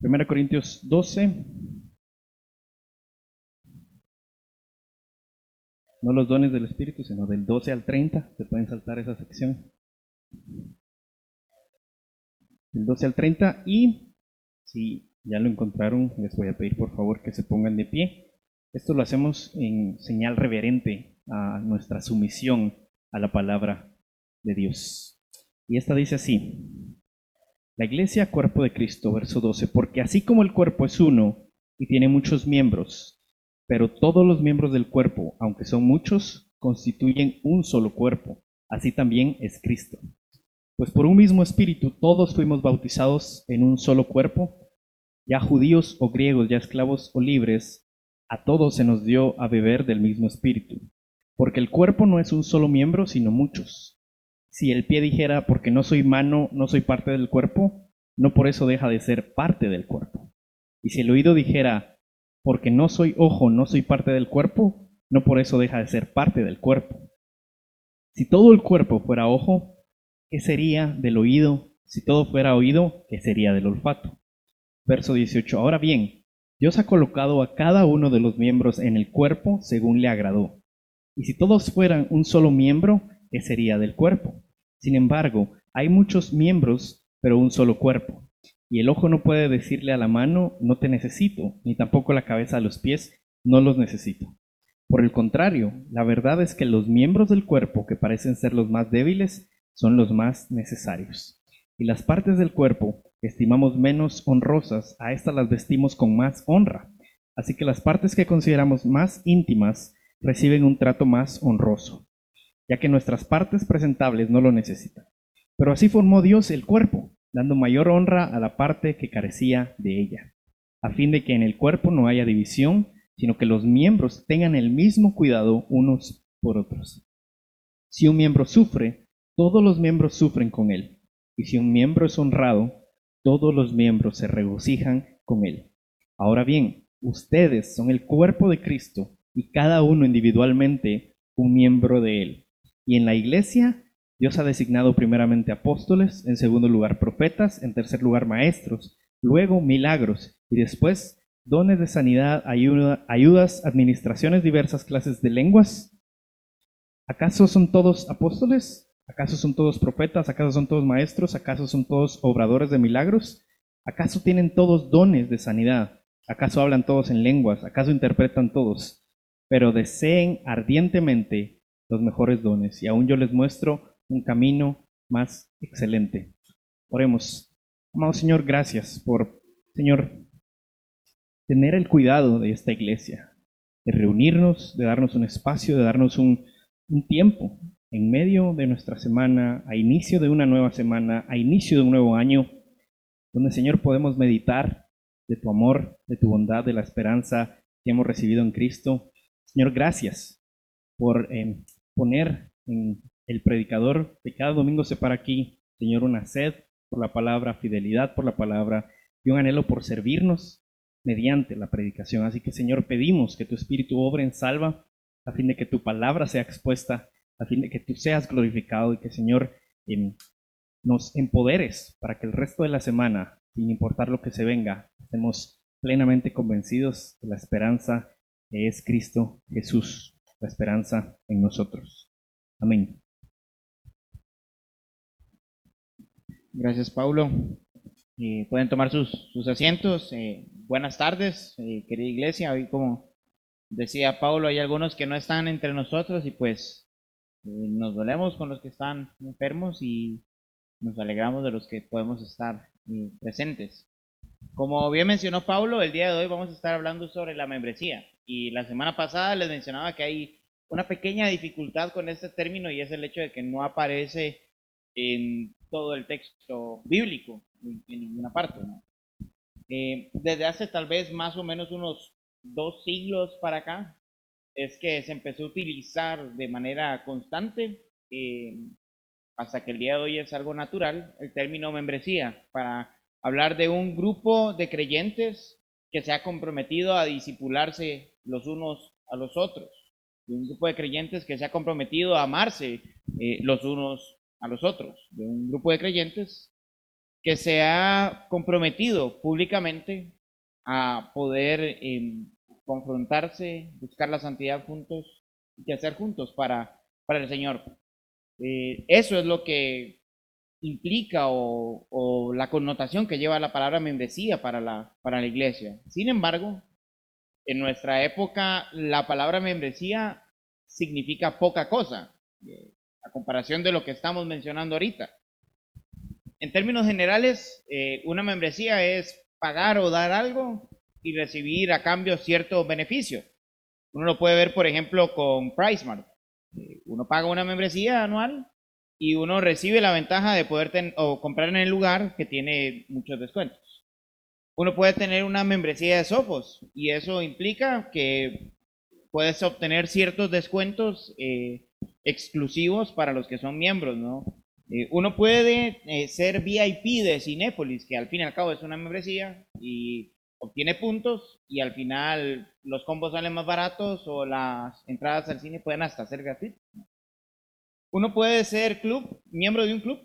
1 Corintios 12. No los dones del Espíritu, sino del 12 al 30. Se pueden saltar esa sección. Del 12 al 30. Y si ya lo encontraron, les voy a pedir por favor que se pongan de pie. Esto lo hacemos en señal reverente a nuestra sumisión a la palabra de Dios. Y esta dice así. La iglesia, cuerpo de Cristo, verso 12, porque así como el cuerpo es uno y tiene muchos miembros, pero todos los miembros del cuerpo, aunque son muchos, constituyen un solo cuerpo, así también es Cristo. Pues por un mismo espíritu todos fuimos bautizados en un solo cuerpo, ya judíos o griegos, ya esclavos o libres, a todos se nos dio a beber del mismo espíritu, porque el cuerpo no es un solo miembro, sino muchos si el pie dijera, porque no soy mano, no soy parte del cuerpo, no por eso deja de ser parte del cuerpo. Y si el oído dijera, porque no soy ojo, no soy parte del cuerpo, no por eso deja de ser parte del cuerpo. Si todo el cuerpo fuera ojo, ¿qué sería del oído? Si todo fuera oído, ¿qué sería del olfato? Verso 18. Ahora bien, Dios ha colocado a cada uno de los miembros en el cuerpo según le agradó. Y si todos fueran un solo miembro, ¿qué sería del cuerpo? Sin embargo, hay muchos miembros, pero un solo cuerpo. Y el ojo no puede decirle a la mano, no te necesito, ni tampoco la cabeza a los pies, no los necesito. Por el contrario, la verdad es que los miembros del cuerpo que parecen ser los más débiles son los más necesarios. Y las partes del cuerpo que estimamos menos honrosas, a estas las vestimos con más honra. Así que las partes que consideramos más íntimas reciben un trato más honroso ya que nuestras partes presentables no lo necesitan. Pero así formó Dios el cuerpo, dando mayor honra a la parte que carecía de ella, a fin de que en el cuerpo no haya división, sino que los miembros tengan el mismo cuidado unos por otros. Si un miembro sufre, todos los miembros sufren con él, y si un miembro es honrado, todos los miembros se regocijan con él. Ahora bien, ustedes son el cuerpo de Cristo y cada uno individualmente un miembro de él. Y en la iglesia, Dios ha designado primeramente apóstoles, en segundo lugar profetas, en tercer lugar maestros, luego milagros y después dones de sanidad, ayudas, administraciones, diversas clases de lenguas. ¿Acaso son todos apóstoles? ¿Acaso son todos profetas? ¿Acaso son todos maestros? ¿Acaso son todos obradores de milagros? ¿Acaso tienen todos dones de sanidad? ¿Acaso hablan todos en lenguas? ¿Acaso interpretan todos? Pero deseen ardientemente los mejores dones y aún yo les muestro un camino más excelente. Oremos. Amado Señor, gracias por, Señor, tener el cuidado de esta iglesia, de reunirnos, de darnos un espacio, de darnos un, un tiempo en medio de nuestra semana, a inicio de una nueva semana, a inicio de un nuevo año, donde, Señor, podemos meditar de tu amor, de tu bondad, de la esperanza que hemos recibido en Cristo. Señor, gracias por eh, poner en el predicador de cada domingo se para aquí, Señor, una sed por la palabra, fidelidad por la palabra y un anhelo por servirnos mediante la predicación. Así que, Señor, pedimos que tu Espíritu obre en salva a fin de que tu palabra sea expuesta, a fin de que tú seas glorificado y que, Señor, em, nos empoderes para que el resto de la semana, sin importar lo que se venga, estemos plenamente convencidos de la esperanza que es Cristo Jesús la esperanza en nosotros. Amén. Gracias, Paulo. Eh, pueden tomar sus, asientos. Eh, buenas tardes, eh, querida iglesia. Hoy, como decía Paulo, hay algunos que no están entre nosotros y pues nos dolemos con los que están enfermos y nos alegramos de los que podemos estar presentes. Como bien mencionó Paulo, el día de hoy vamos a estar hablando sobre la membresía. Y la semana pasada les mencionaba que hay una pequeña dificultad con este término y es el hecho de que no aparece en todo el texto bíblico, en, ninguna parte. Eh, desde hace tal vez más o menos unos dos siglos para acá, es que se empezó a utilizar de manera constante, eh, hasta que el día de hoy es algo natural, el término membresía, para hablar de un grupo de creyentes que se ha comprometido a disipularse los unos a los otros, de un grupo de creyentes que se ha comprometido a amarse eh, los unos a los otros, de un grupo de creyentes que se ha comprometido públicamente a poder em, confrontarse, buscar la santidad juntos y hacer juntos para, para el Señor. Eh, eso es lo que implica o, la connotación que lleva la palabra membresía para la, para la iglesia. Sin embargo, en nuestra época la palabra membresía significa poca cosa, eh, a comparación de lo que estamos mencionando ahorita. En términos generales, eh, una membresía es pagar o dar algo y recibir a cambio cierto beneficio. Uno lo puede ver, por ejemplo, con PriceMart. Eh, uno paga una membresía anual y uno recibe la ventaja de poder o comprar en el lugar que tiene muchos descuentos. Uno puede tener una membresía de Sofos y eso implica que puedes obtener ciertos descuentos eh, exclusivos para los que son miembros, ¿no? Eh, uno puede ser VIP de Cinépolis, que al fin y al cabo es una membresía, y obtiene puntos y al final los combos salen más baratos o las entradas al cine pueden hasta ser gratuitas. Uno puede ser club, miembro de un club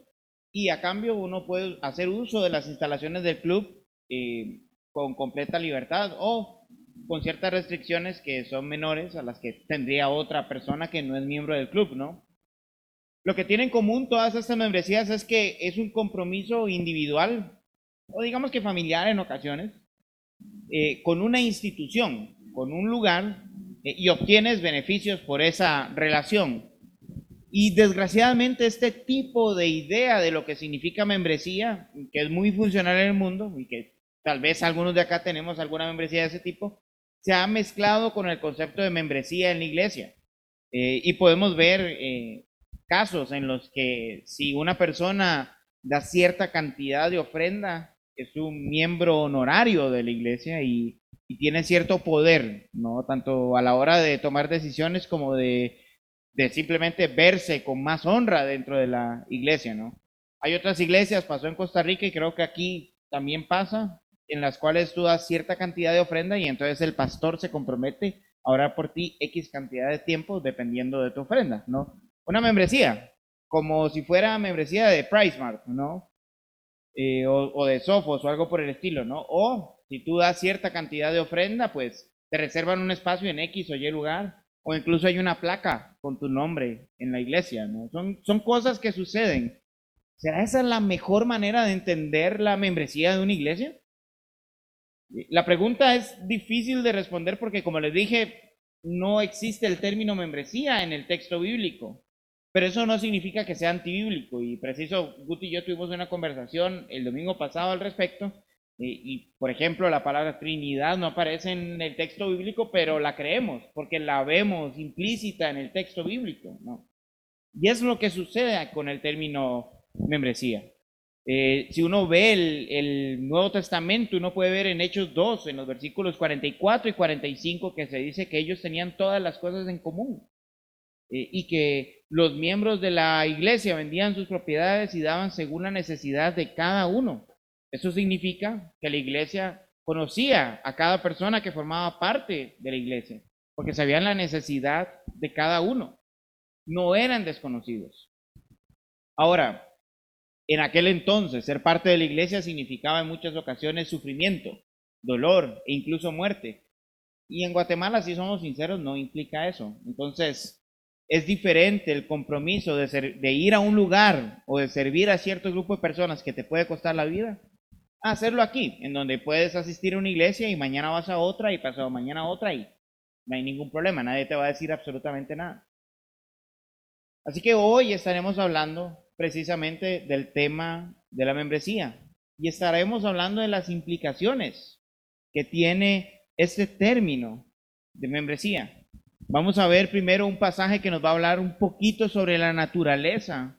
y a cambio uno puede hacer uso de las instalaciones del club eh, con completa libertad o con ciertas restricciones que son menores a las que tendría otra persona que no es miembro del club, ¿no? Lo que tienen en común todas estas membresías es que es un compromiso individual o digamos que familiar en ocasiones eh, con una institución, con un lugar, eh, y obtienes beneficios por esa relación. Y desgraciadamente este tipo de idea de lo que significa membresía, que es muy funcional en el mundo, y que tal vez algunos de acá tenemos alguna membresía de ese tipo, se ha mezclado con el concepto de membresía en la iglesia. Eh, y podemos ver casos en los que si una persona da cierta cantidad de ofrenda es un miembro honorario de la iglesia y, tiene cierto poder, ¿no? Tanto a la hora de tomar decisiones como de, simplemente verse con más honra dentro de la iglesia, ¿no? Hay otras iglesias, pasó en Costa Rica y creo que aquí también pasa, en las cuales tú das cierta cantidad de ofrenda y entonces el pastor se compromete a orar por ti X cantidad de tiempo dependiendo de tu ofrenda, ¿no? Una membresía, como si fuera membresía de PriceMart, ¿no? Eh, o, de sofos o algo por el estilo, ¿no? O si tú das cierta cantidad de ofrenda, pues te reservan un espacio en X o Y lugar, o incluso hay una placa con tu nombre en la iglesia, ¿no? Son, son cosas que suceden. ¿Será esa la mejor manera de entender la membresía de una iglesia? La pregunta es difícil de responder porque, como les dije, no existe el término membresía en el texto bíblico. Pero eso no significa que sea antibíblico. Y preciso, Guti y yo tuvimos una conversación el domingo pasado al respecto. Y, por ejemplo, la palabra Trinidad no aparece en el texto bíblico, pero la creemos, porque la vemos implícita en el texto bíblico. Y es lo que sucede con el término membresía. Eh, si uno ve el, el, Nuevo Testamento, uno puede ver en Hechos 2, en los versículos 44 y 45, que se dice que ellos tenían todas las cosas en común. Eh, y que los miembros de la iglesia vendían sus propiedades y daban según la necesidad de cada uno. Eso significa que la iglesia conocía a cada persona que formaba parte de la iglesia, porque sabían la necesidad de cada uno. No eran desconocidos. Ahora, en aquel entonces, ser parte de la iglesia significaba en muchas ocasiones sufrimiento, dolor e incluso muerte. Y en Guatemala, si somos sinceros, no implica eso. Entonces, es diferente el compromiso de, ir a un lugar o de servir a cierto grupo de personas que te puede costar la vida, hacerlo aquí, en donde puedes asistir a una iglesia y mañana vas a otra y pasado mañana a otra y no hay ningún problema, nadie te va a decir absolutamente nada. Así que hoy estaremos hablando precisamente del tema de la membresía y estaremos hablando de las implicaciones que tiene este término de membresía. Vamos a ver primero un pasaje que nos va a hablar un poquito sobre la naturaleza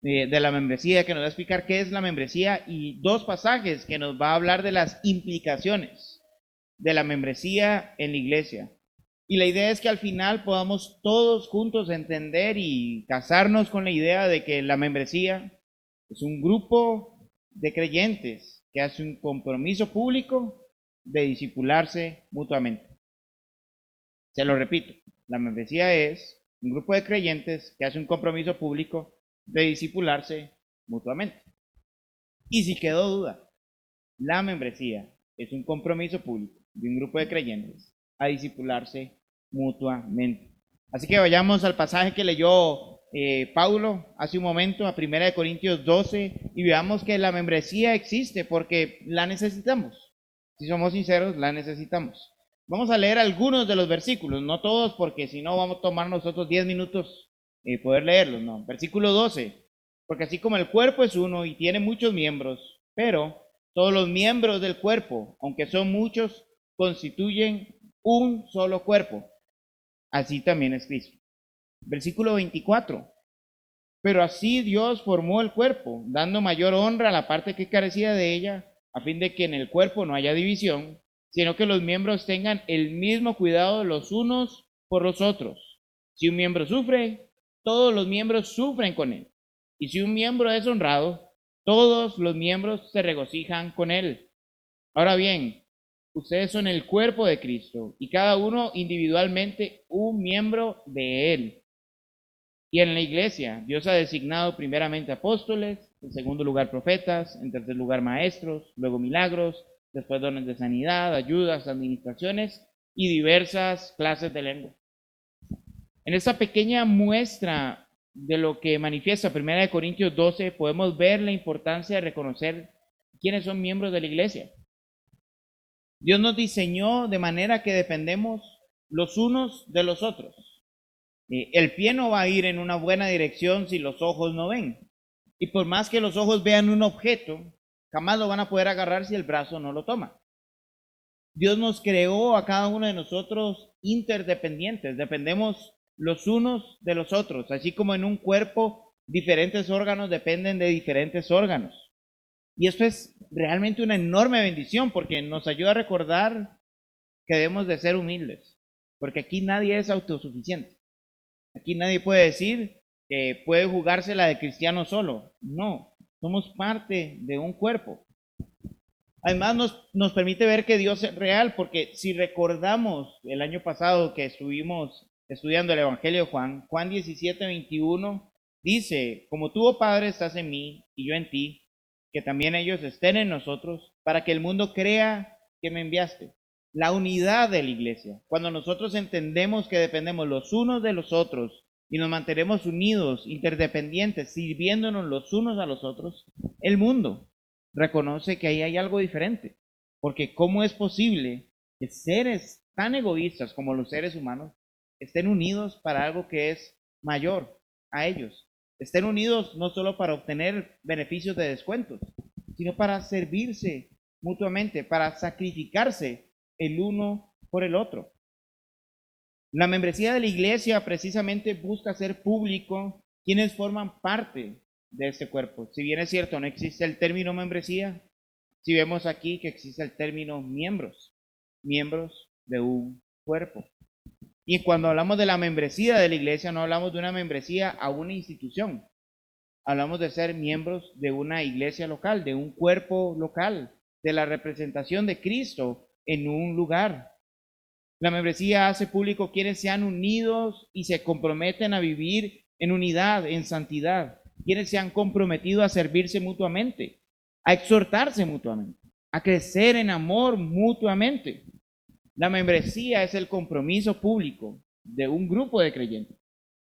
de, la membresía, que nos va a explicar qué es la membresía, y dos pasajes que nos va a hablar de las implicaciones de la membresía en la iglesia. Y la idea es que al final podamos todos juntos entender y casarnos con la idea de que la membresía es un grupo de creyentes que hace un compromiso público de disipularse mutuamente. Se lo repito, la membresía es un grupo de creyentes que hace un compromiso público de disipularse mutuamente. Y si quedó duda, la membresía es un compromiso público de un grupo de creyentes a disipularse mutuamente. Así que vayamos al pasaje que leyó eh, Paulo hace un momento, a 1 Corintios 12, y veamos que la membresía existe porque la necesitamos. Si somos sinceros, la necesitamos. Vamos a leer algunos de los versículos, no todos, porque si no vamos a tomar nosotros 10 minutos eh, poder leerlos, no. Versículo 12, porque así como el cuerpo es uno y tiene muchos miembros, pero todos los miembros del cuerpo, aunque son muchos, constituyen un solo cuerpo. Así también es Cristo. Versículo 24. Pero así Dios formó el cuerpo, dando mayor honra a la parte que carecía de ella, a fin de que en el cuerpo no haya división, sino que los miembros tengan el mismo cuidado los unos por los otros. Si un miembro sufre, todos los miembros sufren con él. Y si un miembro es honrado, todos los miembros se regocijan con él. Ahora bien, ustedes son el cuerpo de Cristo y cada uno individualmente un miembro de él. Y en la iglesia, Dios ha designado primeramente apóstoles, en segundo lugar profetas, en tercer lugar maestros, luego milagros, después dones de sanidad, ayudas, administraciones y diversas clases de lengua. En esta pequeña muestra de lo que manifiesta 1 Corintios 12, podemos ver la importancia de reconocer quiénes son miembros de la iglesia. Dios nos diseñó de manera que dependemos los unos de los otros. Eh, el pie no va a ir en una buena dirección si los ojos no ven. Y por más que los ojos vean un objeto, jamás lo van a poder agarrar si el brazo no lo toma. Dios nos creó a cada uno de nosotros interdependientes, dependemos los unos de los otros, así como en un cuerpo diferentes órganos dependen de diferentes órganos. Y esto es realmente una enorme bendición porque nos ayuda a recordar que debemos de ser humildes, porque aquí nadie es autosuficiente. Aquí nadie puede decir que puede jugarse la de cristiano solo. No, somos parte de un cuerpo. Además nos, nos permite ver que Dios es real, porque si recordamos el año pasado que estuvimos estudiando el Evangelio de Juan, Juan 17, 21, dice, como tú, oh Padre, estás en mí y yo en ti, que también ellos estén en nosotros, para que el mundo crea que me enviaste la unidad de la iglesia. Cuando nosotros entendemos que dependemos los unos de los otros y nos mantenemos unidos, interdependientes, sirviéndonos los unos a los otros, el mundo reconoce que ahí hay algo diferente. Porque ¿cómo es posible que seres tan egoístas como los seres humanos estén unidos para algo que es mayor a ellos? Estén unidos no solo para obtener beneficios de descuentos, sino para servirse mutuamente, para sacrificarse el uno por el otro. La membresía de la iglesia precisamente busca ser público quienes forman parte de este cuerpo. Si bien es cierto, no existe el término membresía, si vemos aquí que existe el término miembros, miembros de un cuerpo. Y cuando hablamos de la membresía de la iglesia, no hablamos de una membresía a una institución. Hablamos de ser miembros de una iglesia local, de un cuerpo local, de la representación de Cristo en un lugar. La membresía hace público quienes se han unidos y se comprometen a vivir en unidad, en santidad, quienes se han comprometido a servirse mutuamente, a exhortarse mutuamente, a crecer en amor mutuamente. La membresía es el compromiso público de un grupo de creyentes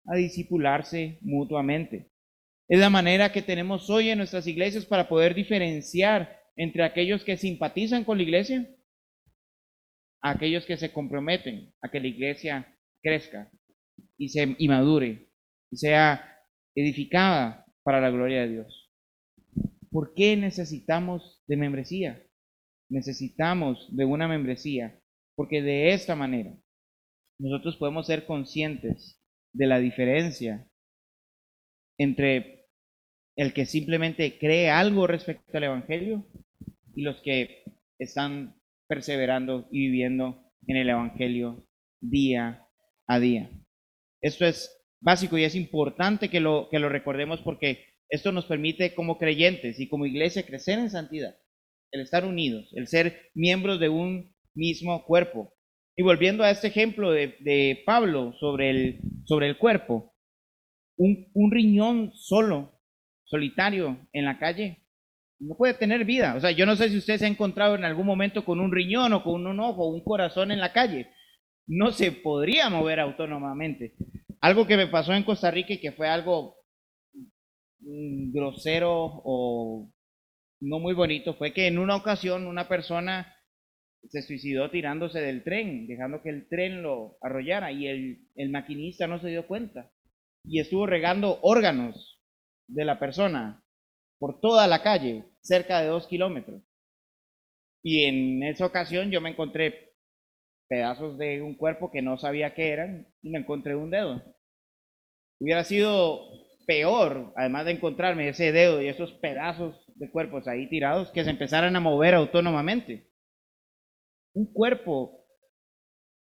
a disipularse mutuamente. Es la manera que tenemos hoy en nuestras iglesias para poder diferenciar entre aquellos que simpatizan con la iglesia a aquellos que se comprometen a que la iglesia crezca y se y madure y sea edificada para la gloria de Dios. ¿Por qué necesitamos de membresía? Necesitamos de una membresía porque de esta manera nosotros podemos ser conscientes de la diferencia entre el que simplemente cree algo respecto al Evangelio y los que están perseverando y viviendo en el Evangelio día a día. Esto es básico y es importante que lo, que lo recordemos porque esto nos permite como creyentes y como iglesia crecer en santidad, el estar unidos, el ser miembros de un mismo cuerpo. Y volviendo a este ejemplo de, Pablo sobre el, sobre el cuerpo, un, un riñón solo, solitario en la calle, no puede tener vida. O sea, yo no sé si usted se ha encontrado en algún momento con un riñón o con un ojo un corazón en la calle. No se podría mover autónomamente. Algo que me pasó en Costa Rica y que fue algo mm, grosero o no muy bonito fue que en una ocasión una persona se suicidó tirándose del tren, dejando que el tren lo arrollara y el, maquinista no se dio cuenta y estuvo regando órganos de la persona por toda la calle, cerca de dos kilómetros. Y en esa ocasión yo me encontré pedazos de un cuerpo que no sabía qué eran y me encontré un dedo. Hubiera sido peor, además de encontrarme ese dedo y esos pedazos de cuerpos ahí tirados, que se empezaran a mover autónomamente. Un cuerpo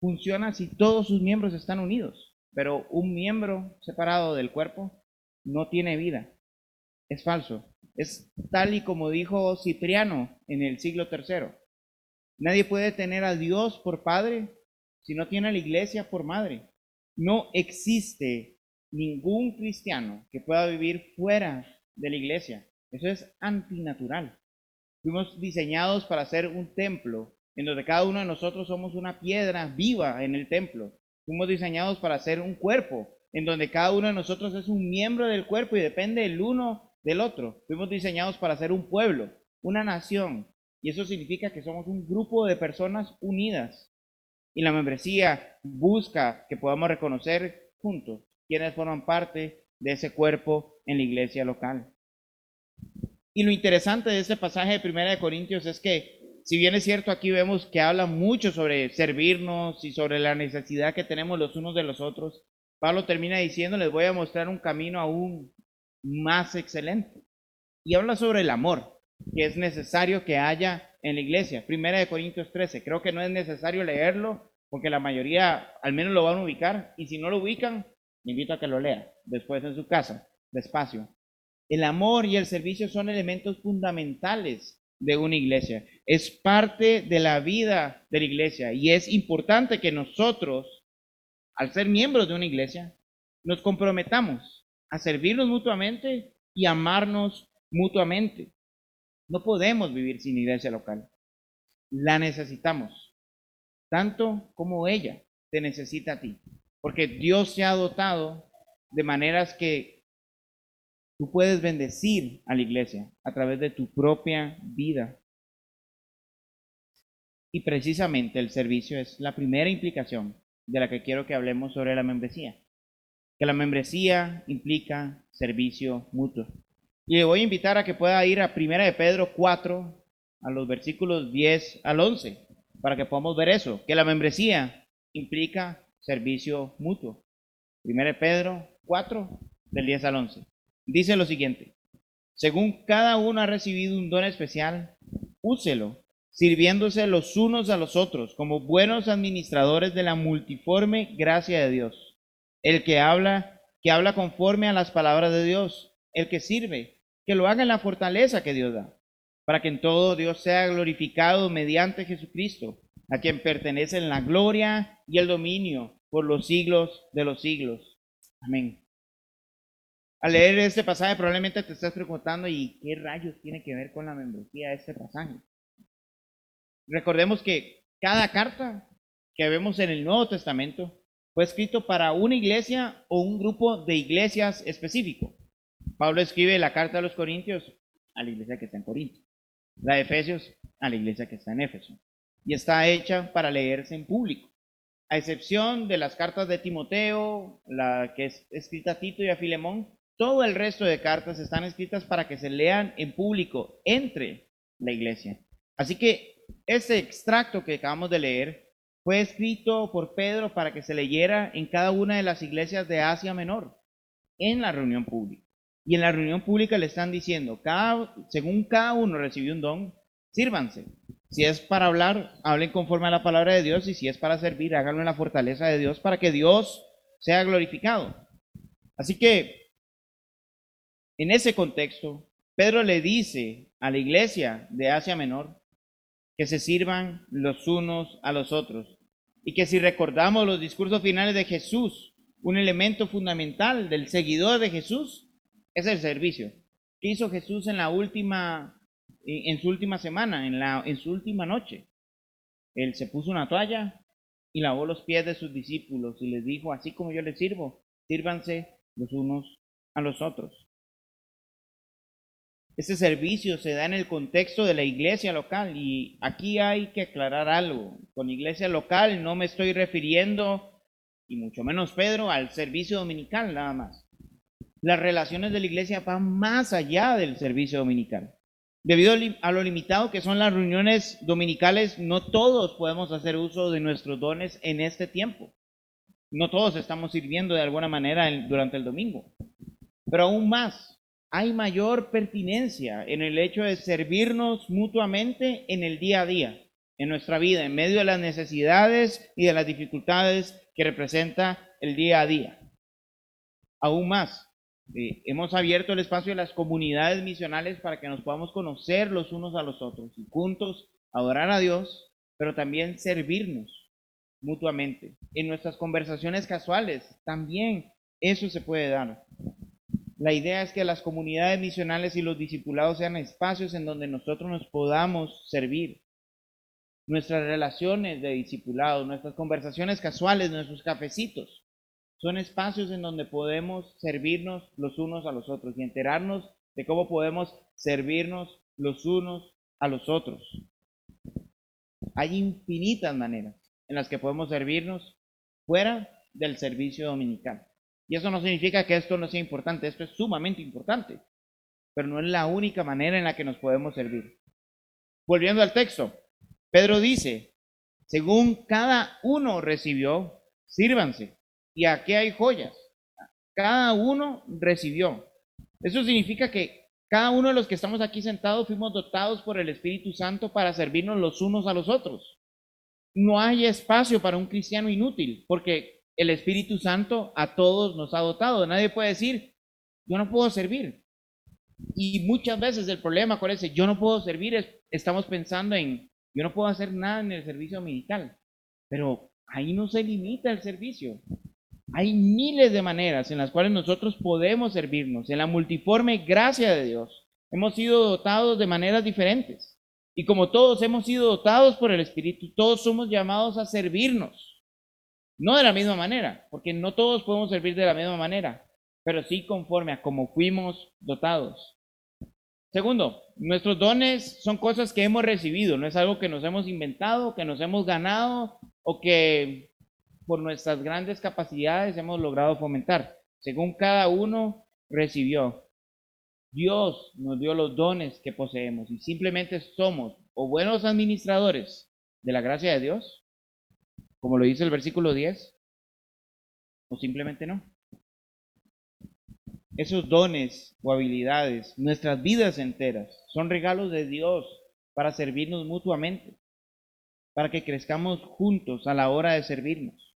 funciona si todos sus miembros están unidos, pero un miembro separado del cuerpo no tiene vida. Es falso. Es tal y como dijo Cipriano en el siglo III. Nadie puede tener a Dios por padre si no tiene a la iglesia por madre. No existe ningún cristiano que pueda vivir fuera de la iglesia. Eso es antinatural. Fuimos diseñados para ser un templo en donde cada uno de nosotros somos una piedra viva en el templo. Fuimos diseñados para ser un cuerpo en donde cada uno de nosotros es un miembro del cuerpo y depende el uno del otro. Fuimos diseñados para ser un pueblo, una nación, y eso significa que somos un grupo de personas unidas. Y la membresía busca que podamos reconocer juntos quienes forman parte de ese cuerpo en la iglesia local. Y lo interesante de este pasaje de 1 de Corintios es que, si bien es cierto, aquí vemos que habla mucho sobre servirnos y sobre la necesidad que tenemos los unos de los otros, Pablo termina diciendo, les voy a mostrar un camino aún más excelente. Y habla sobre el amor que es necesario que haya en la iglesia. Primera de Corintios 13. Creo que no es necesario leerlo porque la mayoría al menos lo van a ubicar. Y si no lo ubican, invito a que lo lea después en su casa, despacio. El amor y el servicio son elementos fundamentales de una iglesia. Es parte de la vida de la iglesia y es importante que nosotros al ser miembros de una iglesia, nos comprometamos a servirnos mutuamente y amarnos mutuamente. No podemos vivir sin iglesia local. La necesitamos, tanto como ella te necesita a ti, porque Dios se ha dotado de maneras que tú puedes bendecir a la iglesia a través de tu propia vida. Y precisamente el servicio es la primera implicación de la que quiero que hablemos sobre la membresía. Que la membresía implica servicio mutuo. Y le voy a invitar a que pueda ir a 1 de Pedro 4, a los versículos 10 al 11, para que podamos ver eso, que la membresía implica servicio mutuo. 1 de Pedro 4, del 10 al 11. Dice lo siguiente, según cada uno ha recibido un don especial, úselo sirviéndose los unos a los otros como buenos administradores de la multiforme gracia de Dios. El que habla, que habla conforme a las palabras de Dios. El que sirve, que lo haga en la fortaleza que Dios da, para que en todo Dios sea glorificado mediante Jesucristo, a quien pertenecen la gloria y el dominio por los siglos de los siglos. Amén. Al leer este pasaje probablemente te estás preguntando, ¿y qué rayos tiene que ver con la membresía este pasaje? Recordemos que cada carta que vemos en el Nuevo Testamento fue escrito para una iglesia o un grupo de iglesias específico. Pablo escribe la carta a los Corintios a la iglesia que está en Corinto, la de Efesios a la iglesia que está en Éfeso. Y está hecha para leerse en público. A excepción de las cartas de Timoteo, la que es escrita a Tito y a Filemón, todo el resto de cartas están escritas para que se lean en público entre la iglesia. Así que este extracto que acabamos de leer fue escrito por Pedro para que se leyera en cada una de las iglesias de Asia Menor, en la reunión pública. Y en la reunión pública le están diciendo, según cada uno recibió un don, sírvanse. Si es para hablar, hablen conforme a la palabra de Dios y si es para servir, háganlo en la fortaleza de Dios para que Dios sea glorificado. Así que, en ese contexto, Pedro le dice a la iglesia de Asia Menor que se sirvan los unos a los otros. Y que si recordamos los discursos finales de Jesús, un elemento fundamental del seguidor de Jesús es el servicio. ¿Qué hizo Jesús en la última en su última semana, en, la, en su última noche. Él se puso una toalla y lavó los pies de sus discípulos y les dijo, así como yo les sirvo, sírvanse los unos a los otros. Este servicio se da en el contexto de la iglesia local y aquí hay que aclarar algo. Con iglesia local no me estoy refiriendo, y mucho menos Pedro, al servicio dominical nada más. Las relaciones de la iglesia van más allá del servicio dominical. Debido a lo limitado que son las reuniones dominicales, no todos podemos hacer uso de nuestros dones en este tiempo. No todos estamos sirviendo de alguna manera durante el domingo. Pero aún más, hay mayor pertinencia en el hecho de servirnos mutuamente en el día a día, en nuestra vida, en medio de las necesidades y de las dificultades que representa el día a día. Aún más, eh, hemos abierto el espacio de las comunidades misionales para que nos podamos conocer los unos a los otros y juntos adorar a Dios, pero también servirnos mutuamente. En nuestras conversaciones casuales también eso se puede dar. La idea es que las comunidades misionales y los discipulados sean espacios en donde nosotros nos podamos servir. Nuestras relaciones de discipulados, nuestras conversaciones casuales, nuestros cafecitos, son espacios en donde podemos servirnos los unos a los otros y enterarnos de cómo podemos servirnos los unos a los otros. Hay infinitas maneras en las que podemos servirnos fuera del servicio dominical. Y eso no significa que esto no sea importante, esto es sumamente importante, pero no es la única manera en la que nos podemos servir. Volviendo al texto, Pedro dice, según cada uno recibió, sírvanse. Y aquí hay joyas. Cada uno recibió. Eso significa que cada uno de los que estamos aquí sentados fuimos dotados por el Espíritu Santo para servirnos los unos a los otros. No hay espacio para un cristiano inútil, porque el Espíritu Santo a todos nos ha dotado. Nadie puede decir, yo no puedo servir. Y muchas veces el problema con ese, yo no puedo servir, es, estamos pensando en, yo no puedo hacer nada en el servicio militar. Pero ahí no se limita el servicio. Hay miles de maneras en las cuales nosotros podemos servirnos. En la multiforme gracia de Dios hemos sido dotados de maneras diferentes. Y como todos hemos sido dotados por el Espíritu, todos somos llamados a servirnos. No de la misma manera, porque no todos podemos servir de la misma manera, pero sí conforme a como fuimos dotados. Segundo, nuestros dones son cosas que hemos recibido, no es algo que nos hemos inventado, que nos hemos ganado o que por nuestras grandes capacidades hemos logrado fomentar. Según cada uno recibió. Dios nos dio los dones que poseemos y simplemente somos o buenos administradores de la gracia de Dios como lo dice el versículo 10, o simplemente no. Esos dones o habilidades, nuestras vidas enteras, son regalos de Dios para servirnos mutuamente, para que crezcamos juntos a la hora de servirnos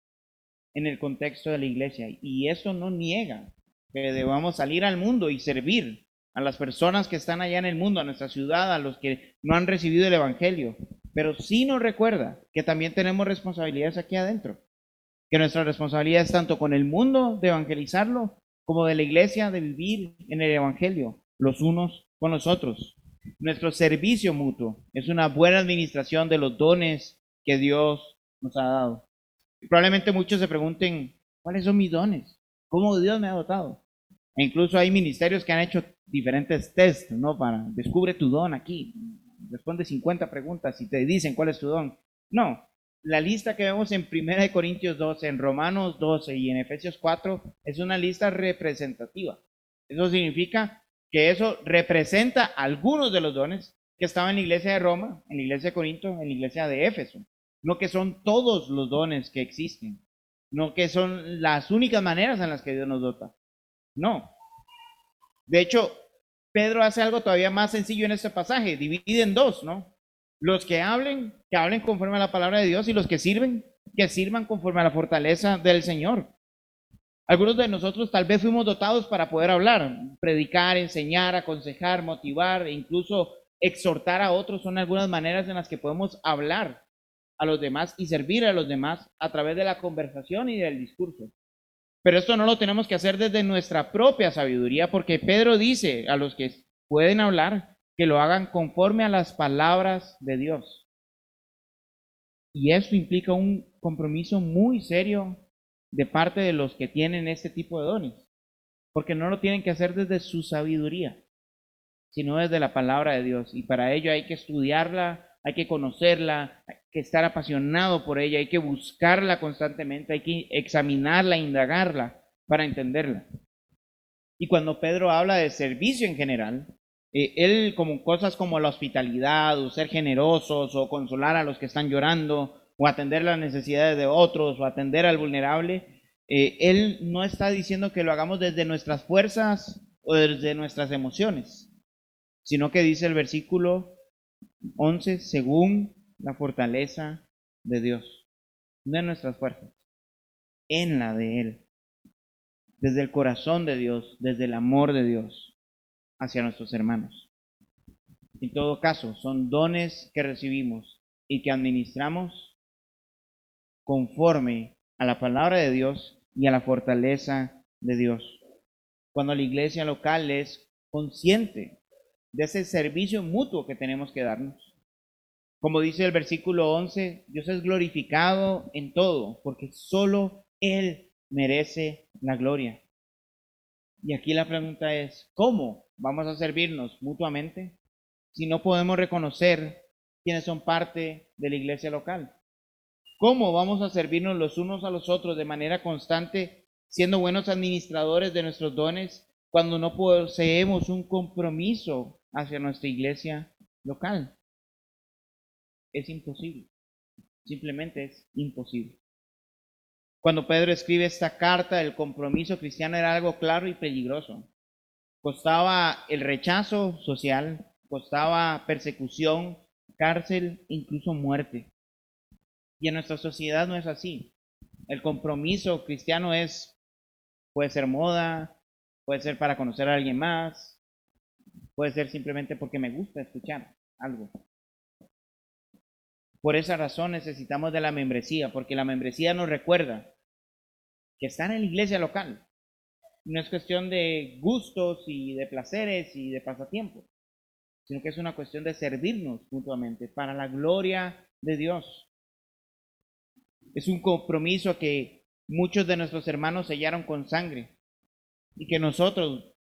en el contexto de la iglesia. Y eso no niega que debamos salir al mundo y servir a las personas que están allá en el mundo, a nuestra ciudad, a los que no han recibido el Evangelio, pero sí nos recuerda que también tenemos responsabilidades aquí adentro, que nuestra responsabilidad es tanto con el mundo de evangelizarlo, como de la iglesia de vivir en el Evangelio, los unos con los otros. Nuestro servicio mutuo es una buena administración de los dones que Dios nos ha dado. probablemente muchos se pregunten, ¿cuáles son mis dones? ¿Cómo Dios me ha dotado? E incluso hay ministerios que han hecho diferentes tests, ¿no? Para descubre tu don aquí responde 50 preguntas y te dicen cuál es tu don. No, la lista que vemos en 1 Corintios 12, en Romanos 12 y en Efesios 4 es una lista representativa. Eso significa que eso representa algunos de los dones que estaban en la iglesia de Roma, en la iglesia de Corinto, en la iglesia de Éfeso. No que son todos los dones que existen, no que son las únicas maneras en las que Dios nos dota. No. De hecho, Pedro hace algo todavía más sencillo en este pasaje, divide en dos, ¿no? Los que hablen, que hablen conforme a la palabra de Dios y los que sirven, que sirvan conforme a la fortaleza del Señor. Algunos de nosotros tal vez fuimos dotados para poder hablar, predicar, enseñar, aconsejar, motivar e incluso exhortar a otros son algunas maneras en las que podemos hablar a los demás y servir a los demás a través de la conversación y del discurso. Pero esto no lo tenemos que hacer desde nuestra propia sabiduría, porque Pedro dice a los que pueden hablar que lo hagan conforme a las palabras de Dios. Y esto implica un compromiso muy serio de parte de los que tienen este tipo de dones, porque no lo tienen que hacer desde su sabiduría, sino desde la palabra de Dios. Y para ello hay que estudiarla, hay que conocerla, que estar apasionado por ella, hay que buscarla constantemente, hay que examinarla, indagarla para entenderla. Y cuando Pedro habla de servicio en general, eh, él como cosas como la hospitalidad o ser generosos o consolar a los que están llorando o atender las necesidades de otros o atender al vulnerable, eh, él no está diciendo que lo hagamos desde nuestras fuerzas o desde nuestras emociones, sino que dice el versículo 11, según la fortaleza de Dios, no en nuestras fuerzas, en la de Él, desde el corazón de Dios, desde el amor de Dios hacia nuestros hermanos. En todo caso, son dones que recibimos y que administramos conforme a la palabra de Dios y a la fortaleza de Dios. Cuando la iglesia local es consciente de ese servicio mutuo que tenemos que darnos. Como dice el versículo 11, Dios es glorificado en todo, porque solo Él merece la gloria. Y aquí la pregunta es, ¿cómo vamos a servirnos mutuamente si no podemos reconocer quiénes son parte de la iglesia local? ¿Cómo vamos a servirnos los unos a los otros de manera constante, siendo buenos administradores de nuestros dones, cuando no poseemos un compromiso hacia nuestra iglesia local? Es imposible. Simplemente es imposible. Cuando Pedro escribe esta carta, el compromiso cristiano era algo claro y peligroso. Costaba el rechazo social, costaba persecución, cárcel, incluso muerte. Y en nuestra sociedad no es así. El compromiso cristiano es, puede ser moda, puede ser para conocer a alguien más, puede ser simplemente porque me gusta escuchar algo. Por esa razón necesitamos de la membresía, porque la membresía nos recuerda que estar en la iglesia local no es cuestión de gustos y de placeres y de pasatiempos, sino que es una cuestión de servirnos mutuamente para la gloria de Dios. Es un compromiso que muchos de nuestros hermanos sellaron con sangre y que nosotros,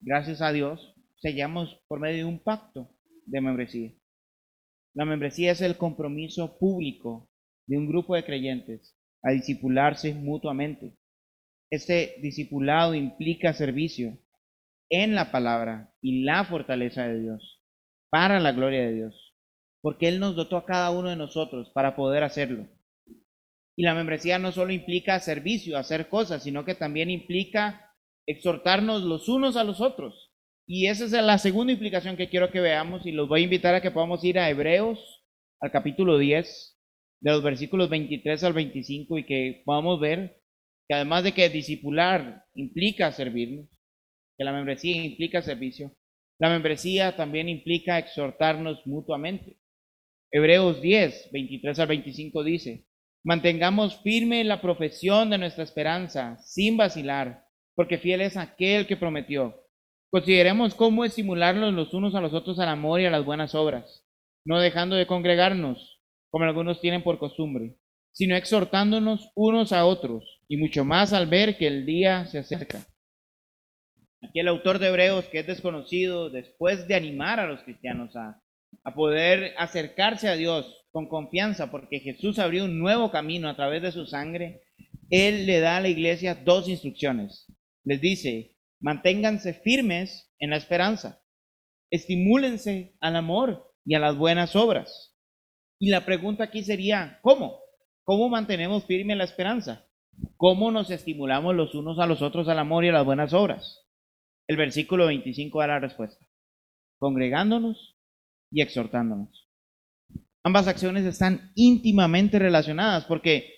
gracias a Dios, sellamos por medio de un pacto de membresía. La membresía es el compromiso público de un grupo de creyentes a disipularse mutuamente. Este discipulado implica servicio en la palabra y la fortaleza de Dios, para la gloria de Dios, porque Él nos dotó a cada uno de nosotros para poder hacerlo. Y la membresía no solo implica servicio, hacer cosas, sino que también implica exhortarnos los unos a los otros. Y esa es la segunda implicación que quiero que veamos y los voy a invitar a que podamos ir a Hebreos, al capítulo 10, de los versículos 23 al 25 y que podamos ver que además de que discipular implica servirnos, que la membresía implica servicio, la membresía también implica exhortarnos mutuamente. Hebreos 10, 23 al 25 dice, Mantengamos firme la profesión de nuestra esperanza, sin vacilar, porque fiel es aquel que prometió. Consideremos cómo estimularnos los unos a los otros al amor y a las buenas obras, no dejando de congregarnos, como algunos tienen por costumbre, sino exhortándonos unos a otros, y mucho más al ver que el día se acerca. Aquí el autor de Hebreos, que es desconocido, después de animar a los cristianos a, a poder acercarse a Dios, con confianza porque Jesús abrió un nuevo camino a través de su sangre, Él le da a la iglesia dos instrucciones. Les dice, manténganse firmes en la esperanza, estimúlense al amor y a las buenas obras. Y la pregunta aquí sería, ¿cómo? ¿Cómo mantenemos firme la esperanza? ¿Cómo nos estimulamos los unos a los otros al amor y a las buenas obras? El versículo 25 da la respuesta. Congregándonos y exhortándonos. Ambas acciones están íntimamente relacionadas porque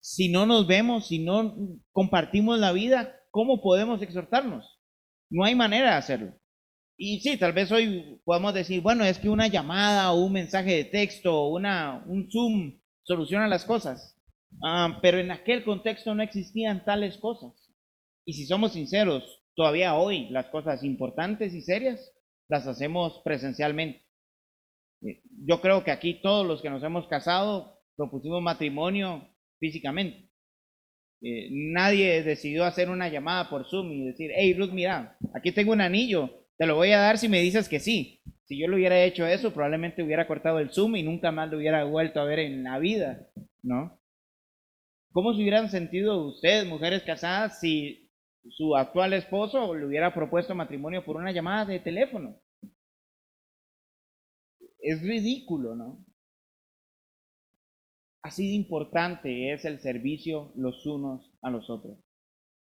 si no nos vemos, si no compartimos la vida, ¿cómo podemos exhortarnos? No hay manera de hacerlo. Y sí, tal vez hoy podemos decir, bueno, es que una llamada o un mensaje de texto una, un Zoom soluciona las cosas. Ah, pero en aquel contexto no existían tales cosas. Y si somos sinceros, todavía hoy las cosas importantes y serias las hacemos presencialmente. Eh, yo creo que aquí todos los que nos hemos casado propusimos matrimonio físicamente. Eh, nadie decidió hacer una llamada por Zoom y decir, hey Ruth, mira, aquí tengo un anillo, te lo voy a dar si me dices que sí. Si yo lo hubiera hecho eso, probablemente hubiera cortado el Zoom y nunca más lo hubiera vuelto a ver en la vida, ¿no? ¿Cómo se hubieran sentido ustedes, mujeres casadas, si su actual esposo le hubiera propuesto matrimonio por una llamada de teléfono? Es ridículo, ¿no? Así de importante es el servicio los unos a los otros.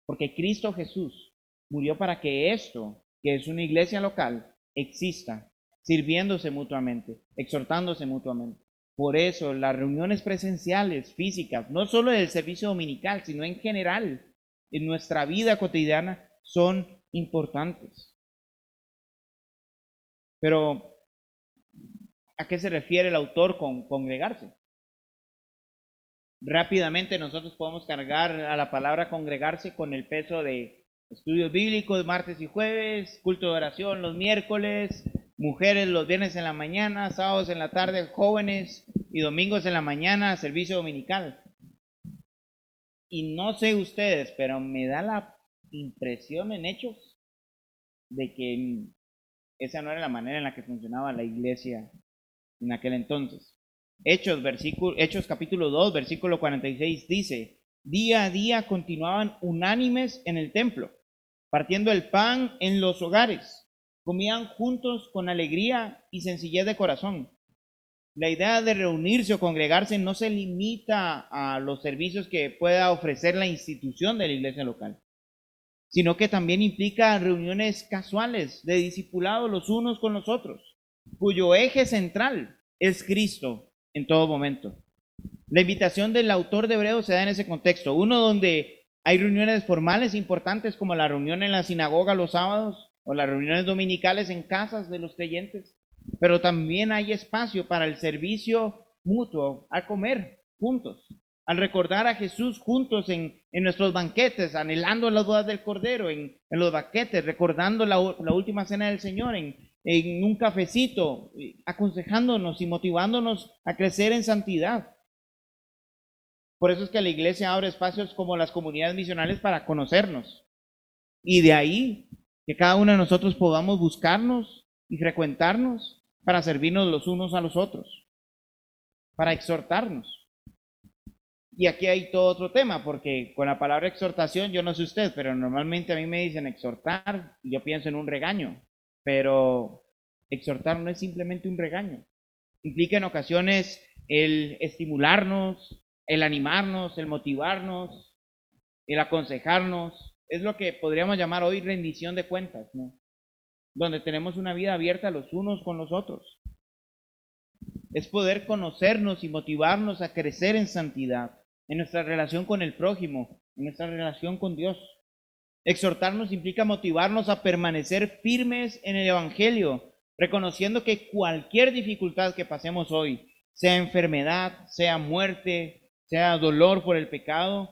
Porque Cristo Jesús murió para que esto, que es una iglesia local, exista, sirviéndose mutuamente, exhortándose mutuamente. Por eso las reuniones presenciales, físicas, no solo del servicio dominical, sino en general, en nuestra vida cotidiana, son importantes. Pero, ¿a qué se refiere el autor con congregarse? Rápidamente nosotros podemos cargar a la palabra congregarse con el peso de estudios bíblicos martes y jueves, culto de oración los miércoles, mujeres los viernes en la mañana, sábados en la tarde, jóvenes y domingos en la mañana, servicio dominical. Y no sé ustedes, pero me da la impresión en hechos de que esa no era la manera en la que funcionaba la iglesia en aquel entonces. Hechos, versículo, Hechos capítulo 2, versículo 46 dice, día a día continuaban unánimes en el templo, partiendo el pan en los hogares, comían juntos con alegría y sencillez de corazón. La idea de reunirse o congregarse no se limita a los servicios que pueda ofrecer la institución de la iglesia local, sino que también implica reuniones casuales de discipulado los unos con los otros, cuyo eje central es Cristo en todo momento. La invitación del autor de Hebreos se da en ese contexto. Uno donde hay reuniones formales importantes como la reunión en la sinagoga los sábados o las reuniones dominicales en casas de los creyentes, pero también hay espacio para el servicio mutuo, al comer juntos, al recordar a Jesús juntos en, nuestros banquetes, anhelando las bodas del Cordero, en, los banquetes, recordando la, la última cena del Señor, en, en un cafecito, aconsejándonos y motivándonos a crecer en santidad. Por eso es que la iglesia abre espacios como las comunidades misionales para conocernos. Y de ahí que cada uno de nosotros podamos buscarnos y frecuentarnos para servirnos los unos a los otros, para exhortarnos. Y aquí hay todo otro tema, porque con la palabra exhortación, yo no sé usted, pero normalmente a mí me dicen exhortar y yo pienso en un regaño. Pero exhortar no es simplemente un regaño. Implica en ocasiones el estimularnos, el animarnos, el motivarnos, el aconsejarnos. Es lo que podríamos llamar hoy rendición de cuentas, ¿no? Donde tenemos una vida abierta los unos con los otros. Es poder conocernos y motivarnos a crecer en santidad, en nuestra relación con el prójimo, en nuestra relación con Dios. Exhortarnos implica motivarnos a permanecer firmes en el Evangelio, reconociendo que cualquier dificultad que pasemos hoy, sea enfermedad, sea muerte, sea dolor por el pecado,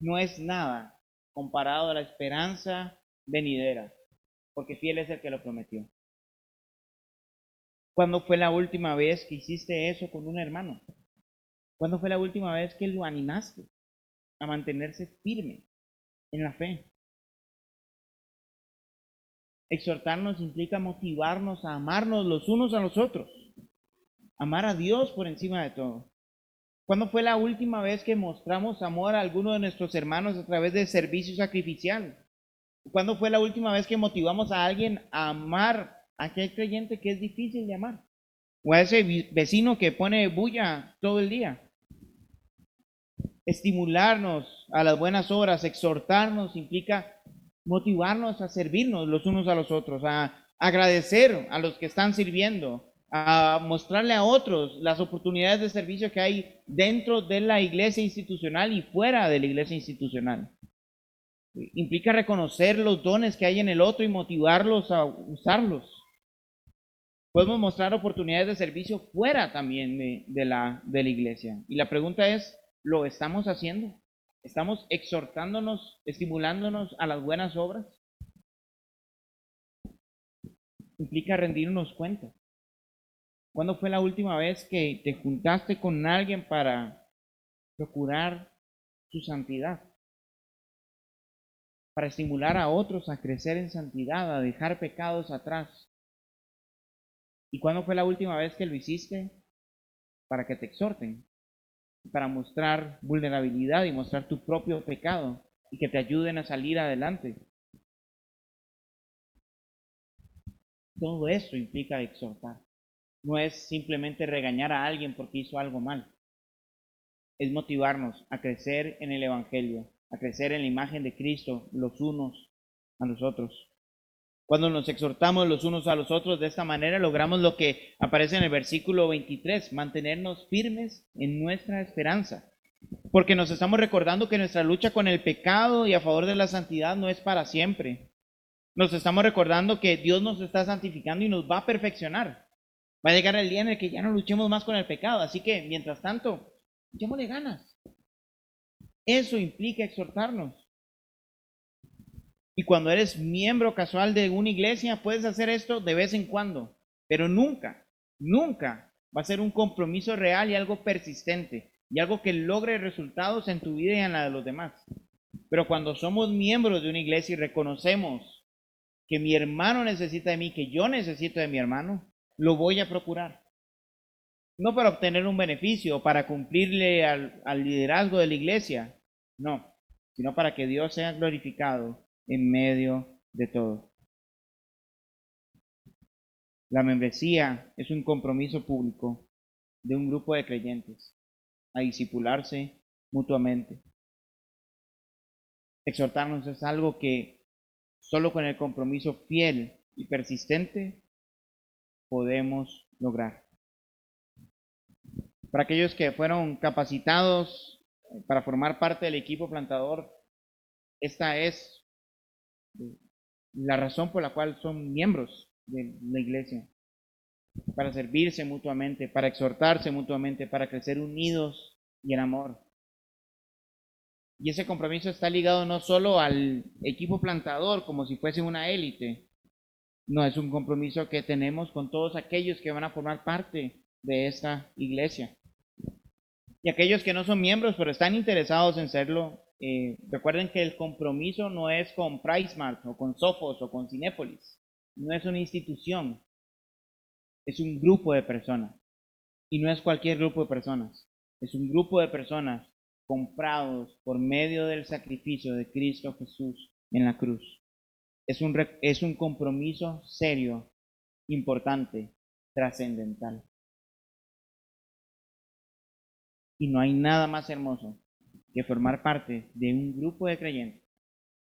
no es nada comparado a la esperanza venidera, porque fiel es el que lo prometió. ¿Cuándo fue la última vez que hiciste eso con un hermano? ¿Cuándo fue la última vez que lo animaste a mantenerse firme en la fe? Exhortarnos implica motivarnos a amarnos los unos a los otros. Amar a Dios por encima de todo. ¿Cuándo fue la última vez que mostramos amor a alguno de nuestros hermanos a través de servicio sacrificial? ¿Cuándo fue la última vez que motivamos a alguien a amar a aquel creyente que es difícil de amar? ¿O a ese vecino que pone bulla todo el día? Estimularnos a las buenas obras, exhortarnos, implica motivarnos a servirnos los unos a los otros, a agradecer a los que están sirviendo, a mostrarle a otros las oportunidades de servicio que hay dentro de la iglesia institucional y fuera de la iglesia institucional. Implica reconocer los dones que hay en el otro y motivarlos a usarlos. Podemos mostrar oportunidades de servicio fuera también de, la, de la iglesia. Y la pregunta es, ¿lo estamos haciendo? ¿Estamos exhortándonos, estimulándonos a las buenas obras? implica rendirnos cuenta. ¿Cuándo fue la última vez que te juntaste con alguien para procurar su santidad? Para estimular a otros a crecer en santidad, a dejar pecados atrás. ¿Y cuándo fue la última vez que lo hiciste? Para que te exhorten, para mostrar vulnerabilidad y mostrar tu propio pecado y que te ayuden a salir adelante. Todo eso implica exhortar. No es simplemente regañar a alguien porque hizo algo mal. Es motivarnos a crecer en el Evangelio, a crecer en la imagen de Cristo los unos a los otros. Cuando nos exhortamos los unos a los otros de esta manera, logramos lo que aparece en el versículo 23, mantenernos firmes en nuestra esperanza. Porque nos estamos recordando que nuestra lucha con el pecado y a favor de la santidad no es para siempre. Nos estamos recordando que Dios nos está santificando y nos va a perfeccionar. Va a llegar el día en el que ya no luchemos más con el pecado. Así que, mientras tanto, echémosle ganas. Eso implica exhortarnos. Y cuando eres miembro casual de una iglesia, puedes hacer esto de vez en cuando, pero nunca, nunca va a ser un compromiso real y algo persistente y algo que logre resultados en tu vida y en la de los demás. Pero cuando somos miembros de una iglesia y reconocemos que mi hermano necesita de mí, que yo necesito de mi hermano, lo voy a procurar. No para obtener un beneficio para cumplirle al, al liderazgo de la iglesia, no, sino para que Dios sea glorificado en medio de todo. La membresía es un compromiso público de un grupo de creyentes a disipularse mutuamente. Exhortarnos es algo que solo con el compromiso fiel y persistente podemos lograr. Para aquellos que fueron capacitados para formar parte del equipo plantador, esta es la razón por la cual son miembros de la iglesia, para servirse mutuamente, para exhortarse mutuamente, para crecer unidos y en amor. Y ese compromiso está ligado no solo al equipo plantador como si fuese una élite, no, es un compromiso que tenemos con todos aquellos que van a formar parte de esta iglesia. Y aquellos que no son miembros, pero están interesados en serlo, eh, recuerden que el compromiso no es con PriceMart o con Sophos o con Cinépolis. No es una institución. Es un grupo de personas. Y no es cualquier grupo de personas. Es un grupo de personas comprados por medio del sacrificio de Cristo Jesús en la cruz. Es un, es un compromiso serio, importante, trascendental. Y no hay nada más hermoso que formar parte de un grupo de creyentes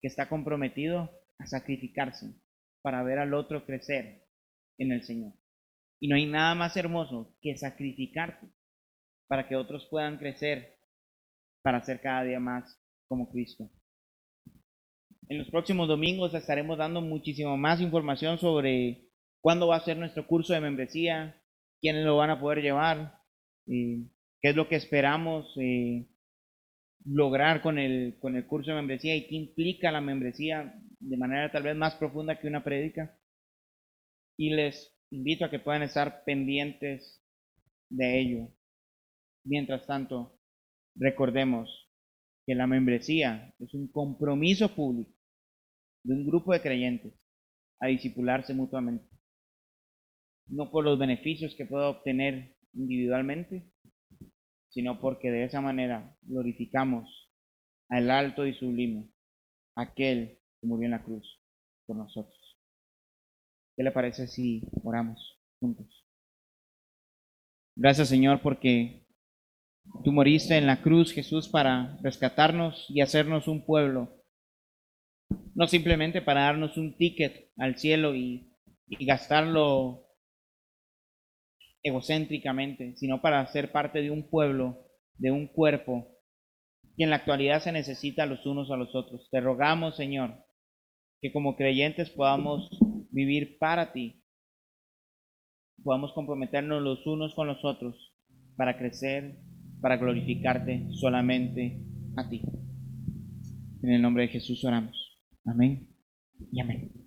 que está comprometido a sacrificarse para ver al otro crecer en el Señor. Y no hay nada más hermoso que sacrificarte para que otros puedan crecer para ser cada día más como Cristo. En los próximos domingos estaremos dando muchísimo más información sobre cuándo va a ser nuestro curso de membresía, quiénes lo van a poder llevar, y qué es lo que esperamos eh, lograr con el, con el curso de membresía y qué implica la membresía de manera tal vez más profunda que una prédica. Y les invito a que puedan estar pendientes de ello. Mientras tanto, recordemos que la membresía es un compromiso público de un grupo de creyentes a disipularse mutuamente. No por los beneficios que pueda obtener individualmente, sino porque de esa manera glorificamos al alto y sublime, aquel que murió en la cruz por nosotros. ¿Qué le parece si oramos juntos? Gracias Señor porque tú moriste en la cruz, Jesús, para rescatarnos y hacernos un pueblo, no simplemente para darnos un ticket al cielo y, y gastarlo egocéntricamente, sino para ser parte de un pueblo, de un cuerpo, y en la actualidad se necesita los unos a los otros. Te rogamos, Señor, que como creyentes podamos vivir para ti, podamos comprometernos los unos con los otros para crecer, para glorificarte solamente a ti. En el nombre de Jesús oramos. Amén y amén.